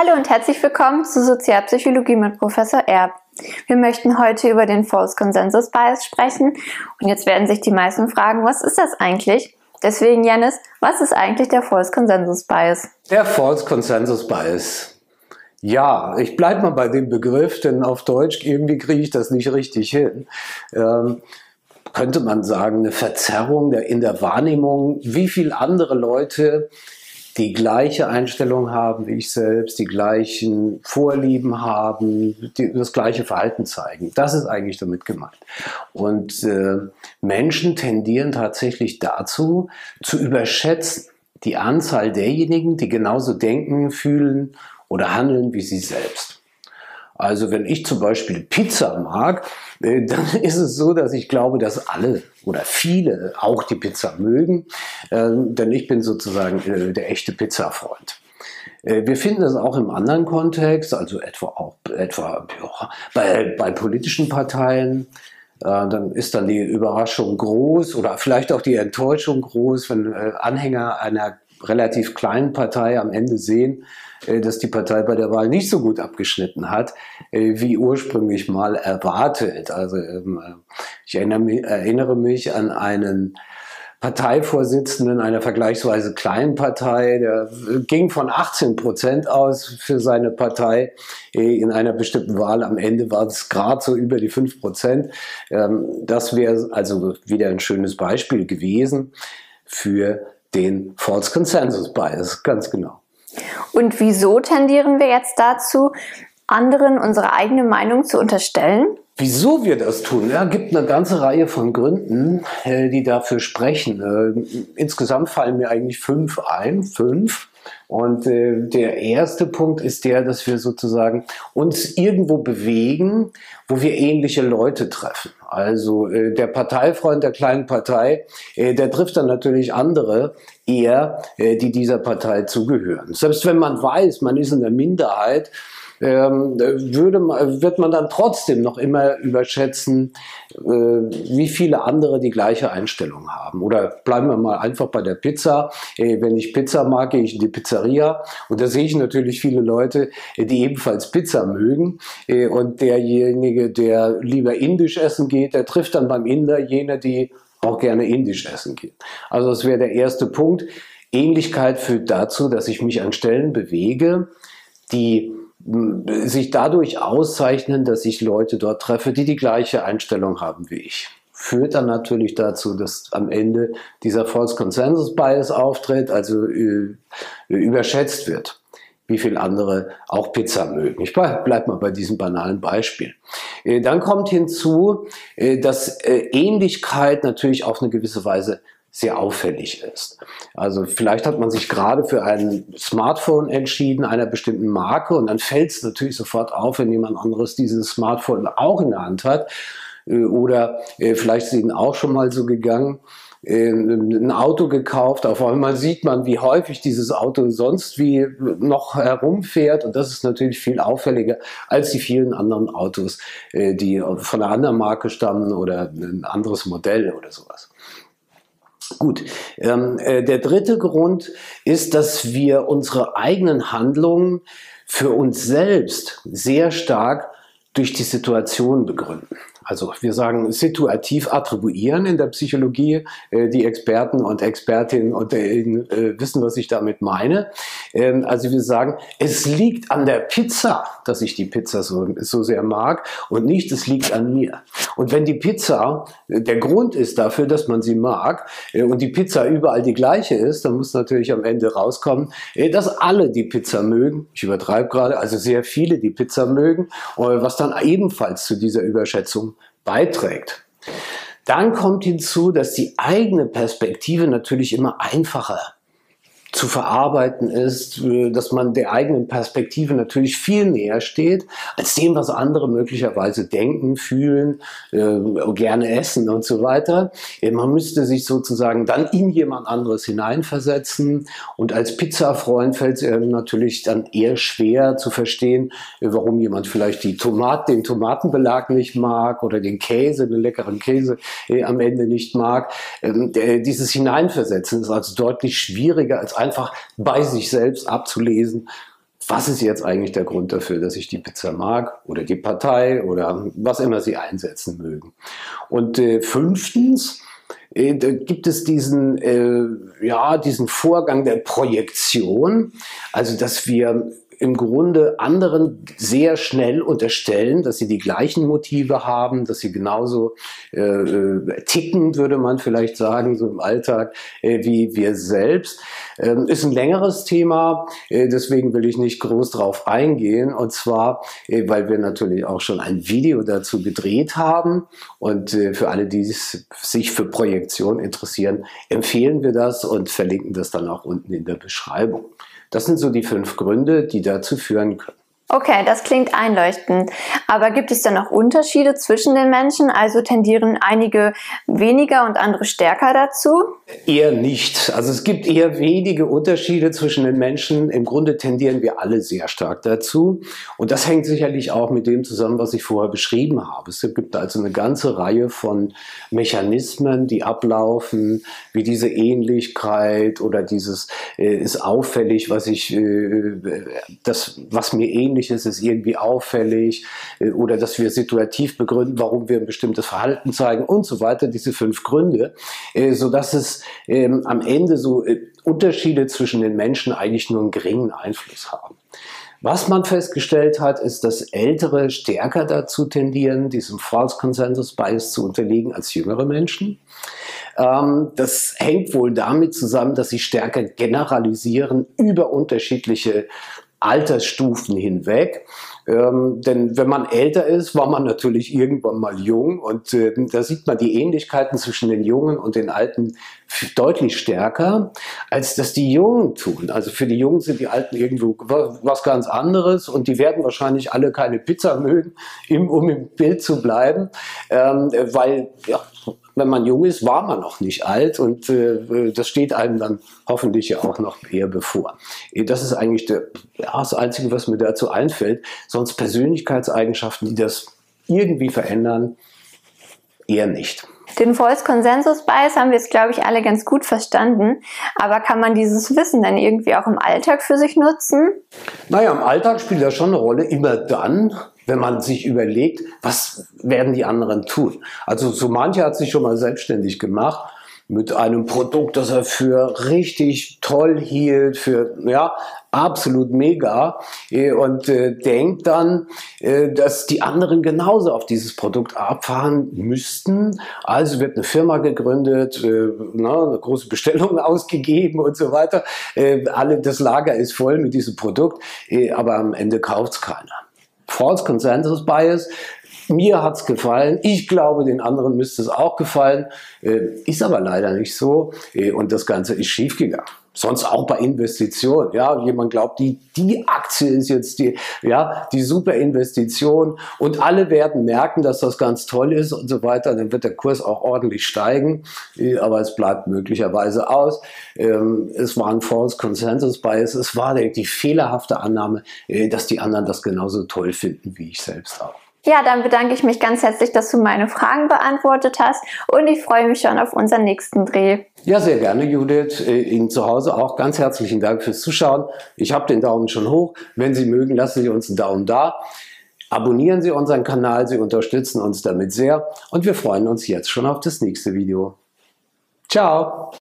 Hallo und herzlich willkommen zu Sozialpsychologie mit Professor Erb. Wir möchten heute über den False Consensus Bias sprechen und jetzt werden sich die meisten fragen, was ist das eigentlich? Deswegen, Janis, was ist eigentlich der False Consensus Bias? Der False Consensus Bias. Ja, ich bleibe mal bei dem Begriff, denn auf Deutsch irgendwie kriege ich das nicht richtig hin. Ähm, könnte man sagen, eine Verzerrung der, in der Wahrnehmung, wie viel andere Leute die gleiche Einstellung haben wie ich selbst, die gleichen Vorlieben haben, die, das gleiche Verhalten zeigen. Das ist eigentlich damit gemeint. Und äh, Menschen tendieren tatsächlich dazu, zu überschätzen die Anzahl derjenigen, die genauso denken, fühlen oder handeln wie sie selbst. Also wenn ich zum Beispiel Pizza mag, äh, dann ist es so, dass ich glaube, dass alle oder viele auch die Pizza mögen, ähm, denn ich bin sozusagen äh, der echte Pizzafreund. Äh, wir finden das auch im anderen Kontext, also etwa auch etwa ja, bei, bei politischen Parteien. Dann ist dann die Überraschung groß oder vielleicht auch die Enttäuschung groß, wenn Anhänger einer relativ kleinen Partei am Ende sehen, äh, dass die Partei bei der Wahl nicht so gut abgeschnitten hat, äh, wie ursprünglich mal erwartet. Also ähm, ich erinnere mich an einen Parteivorsitzenden einer vergleichsweise kleinen Partei, der ging von 18 Prozent aus für seine Partei äh, in einer bestimmten Wahl. Am Ende war es gerade so über die 5 Prozent. Ähm, das wäre also wieder ein schönes Beispiel gewesen für den False Consensus Bias, ganz genau. Und wieso tendieren wir jetzt dazu, anderen unsere eigene Meinung zu unterstellen? Wieso wir das tun? Ja, gibt eine ganze Reihe von Gründen, äh, die dafür sprechen. Äh, insgesamt fallen mir eigentlich fünf ein. Fünf. Und äh, der erste Punkt ist der, dass wir sozusagen uns irgendwo bewegen, wo wir ähnliche Leute treffen. Also der Parteifreund der kleinen Partei, der trifft dann natürlich andere eher, die dieser Partei zugehören. Selbst wenn man weiß, man ist in der Minderheit, ähm, würde, wird man dann trotzdem noch immer überschätzen, äh, wie viele andere die gleiche Einstellung haben. Oder bleiben wir mal einfach bei der Pizza. Äh, wenn ich Pizza mag, gehe ich in die Pizzeria und da sehe ich natürlich viele Leute, äh, die ebenfalls Pizza mögen. Äh, und derjenige, der lieber indisch essen geht, der trifft dann beim Inder jene, die auch gerne indisch essen gehen. Also das wäre der erste Punkt. Ähnlichkeit führt dazu, dass ich mich an Stellen bewege, die sich dadurch auszeichnen, dass ich Leute dort treffe, die die gleiche Einstellung haben wie ich. Führt dann natürlich dazu, dass am Ende dieser False Consensus Bias auftritt, also äh, überschätzt wird, wie viel andere auch Pizza mögen. Ich bleib, bleib mal bei diesem banalen Beispiel. Äh, dann kommt hinzu, äh, dass äh, Ähnlichkeit natürlich auf eine gewisse Weise sehr auffällig ist. Also vielleicht hat man sich gerade für ein Smartphone entschieden, einer bestimmten Marke, und dann fällt es natürlich sofort auf, wenn jemand anderes dieses Smartphone auch in der Hand hat. Äh, oder äh, vielleicht ist Ihnen auch schon mal so gegangen, äh, ein Auto gekauft, auf einmal sieht man, wie häufig dieses Auto sonst wie noch herumfährt und das ist natürlich viel auffälliger als die vielen anderen Autos, die von einer anderen Marke stammen oder ein anderes Modell oder sowas. Gut, ähm, äh, der dritte Grund ist, dass wir unsere eigenen Handlungen für uns selbst sehr stark durch die Situation begründen. Also wir sagen situativ attribuieren in der Psychologie. Äh, die Experten und Expertinnen unter Ihnen äh, wissen, was ich damit meine. Ähm, also wir sagen, es liegt an der Pizza, dass ich die Pizza so, so sehr mag und nicht, es liegt an mir. Und wenn die Pizza äh, der Grund ist dafür, dass man sie mag äh, und die Pizza überall die gleiche ist, dann muss natürlich am Ende rauskommen, äh, dass alle die Pizza mögen. Ich übertreibe gerade, also sehr viele die Pizza mögen, was dann ebenfalls zu dieser Überschätzung beiträgt. Dann kommt hinzu, dass die eigene Perspektive natürlich immer einfacher zu verarbeiten ist, äh, dass man der eigenen Perspektive natürlich viel näher steht, als dem, was andere möglicherweise denken, fühlen, äh, gerne essen und so weiter. Man müsste sich sozusagen dann in jemand anderes hineinversetzen und als Pizzafreund fällt es einem natürlich dann eher schwer zu verstehen, äh, warum jemand vielleicht die Tomat, den Tomatenbelag nicht mag oder den Käse, den leckeren Käse äh, am Ende nicht mag. Ähm, dieses Hineinversetzen ist also deutlich schwieriger als einfach bei sich selbst abzulesen, was ist jetzt eigentlich der Grund dafür, dass ich die Pizza mag oder die Partei oder was immer sie einsetzen mögen. Und äh, fünftens, äh, gibt es diesen, äh, ja, diesen Vorgang der Projektion, also dass wir im Grunde anderen sehr schnell unterstellen, dass sie die gleichen Motive haben, dass sie genauso äh, äh, ticken, würde man vielleicht sagen, so im Alltag, äh, wie wir selbst. Ähm, ist ein längeres Thema, äh, deswegen will ich nicht groß drauf eingehen. Und zwar, äh, weil wir natürlich auch schon ein Video dazu gedreht haben. Und äh, für alle, die sich für Projektion interessieren, empfehlen wir das und verlinken das dann auch unten in der Beschreibung. Das sind so die fünf Gründe, die dazu führen können. Okay, das klingt einleuchtend. Aber gibt es denn noch Unterschiede zwischen den Menschen? Also tendieren einige weniger und andere stärker dazu? Eher nicht. Also es gibt eher wenige Unterschiede zwischen den Menschen. Im Grunde tendieren wir alle sehr stark dazu. Und das hängt sicherlich auch mit dem zusammen, was ich vorher beschrieben habe. Es gibt also eine ganze Reihe von Mechanismen, die ablaufen, wie diese Ähnlichkeit oder dieses äh, ist auffällig, was ich, äh, das, was mir ähnlich Ähnliches ist irgendwie auffällig äh, oder dass wir situativ begründen, warum wir ein bestimmtes Verhalten zeigen und so weiter, diese fünf Gründe, äh, so dass es ähm, am Ende so äh, Unterschiede zwischen den Menschen eigentlich nur einen geringen Einfluss haben. Was man festgestellt hat, ist, dass Ältere stärker dazu tendieren, diesem False Consensus Bias zu unterliegen als jüngere Menschen. Ähm, das hängt wohl damit zusammen, dass sie stärker generalisieren über unterschiedliche Altersstufen hinweg. Ähm, denn wenn man älter ist, war man natürlich irgendwann mal jung und äh, da sieht man die Ähnlichkeiten zwischen den Jungen und den Alten deutlich stärker, als dass die Jungen tun. Also für die Jungen sind die Alten irgendwo was ganz anderes und die werden wahrscheinlich alle keine Pizza mögen, um im Bild zu bleiben, ähm, weil ja, wenn man jung ist, war man noch nicht alt und äh, das steht einem dann hoffentlich ja auch noch eher bevor. Das ist eigentlich der, ja, das Einzige, was mir dazu einfällt. Sonst Persönlichkeitseigenschaften, die das irgendwie verändern, eher nicht. Den False Consensus Bias haben wir jetzt, glaube ich, alle ganz gut verstanden. Aber kann man dieses Wissen dann irgendwie auch im Alltag für sich nutzen? Naja, im Alltag spielt das schon eine Rolle. Immer dann, wenn man sich überlegt, was werden die anderen tun. Also so mancher hat sich schon mal selbstständig gemacht mit einem Produkt, das er für richtig toll hielt, für ja absolut mega äh, und äh, denkt dann, äh, dass die anderen genauso auf dieses Produkt abfahren müssten. Also wird eine Firma gegründet, äh, na, eine große Bestellung ausgegeben und so weiter. Äh, alle das Lager ist voll mit diesem Produkt, äh, aber am Ende kauft's keiner. False Consensus Bias. Mir hat's gefallen. Ich glaube, den anderen müsste es auch gefallen. Äh, ist aber leider nicht so. Äh, und das Ganze ist schiefgegangen. Sonst auch bei Investitionen. Ja, jemand glaubt, die, die Aktie ist jetzt die, ja, die super Investition und alle werden merken, dass das ganz toll ist und so weiter. Dann wird der Kurs auch ordentlich steigen, aber es bleibt möglicherweise aus. Ähm, es war ein False Consensus Bias. Es war die fehlerhafte Annahme, äh, dass die anderen das genauso toll finden wie ich selbst auch. Ja, dann bedanke ich mich ganz herzlich, dass du meine Fragen beantwortet hast und ich freue mich schon auf unseren nächsten Dreh. Ja, sehr gerne, Judith. Äh, Ihnen zu Hause auch ganz herzlichen Dank fürs Zuschauen. Ich habe den Daumen schon hoch. Wenn Sie mögen, lassen Sie uns einen Daumen da. Abonnieren Sie unseren Kanal, Sie unterstützen uns damit sehr und wir freuen uns jetzt schon auf das nächste Video. Ciao!